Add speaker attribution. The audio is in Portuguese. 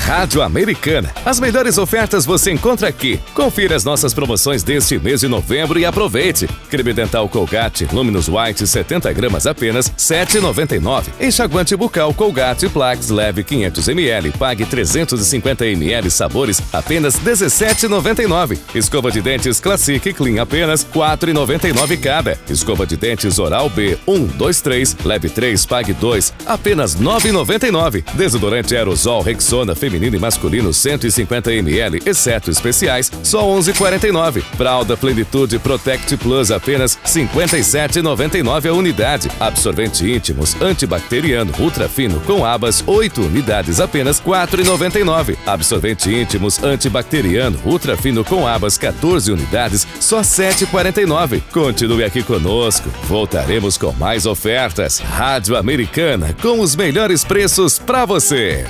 Speaker 1: Rádio Americana. As melhores ofertas você encontra aqui. Confira as nossas promoções deste mês de novembro e aproveite. Creme dental Colgate Luminous White 70 gramas apenas 7,99. Enxaguante bucal Colgate Plax leve 500 ml, pague 350 ml sabores apenas 17,99. Escova de dentes Classic Clean apenas 4,99 cada. Escova de dentes Oral B 1, 2, 3, leve 3, pague 2, apenas 9,99. Desodorante aerosol Rexona feminino e masculino 150 ml, exceto especiais, só 11,49. Fralda Plenitude Protect Plus apenas 57,99 a unidade. Absorvente íntimos antibacteriano ultra fino com abas 8 unidades apenas 4,99. Absorvente íntimos antibacteriano ultra fino com abas 14 unidades só 7,49. Continue aqui conosco. Voltaremos com mais ofertas. Rádio Americana com os melhores preços para você.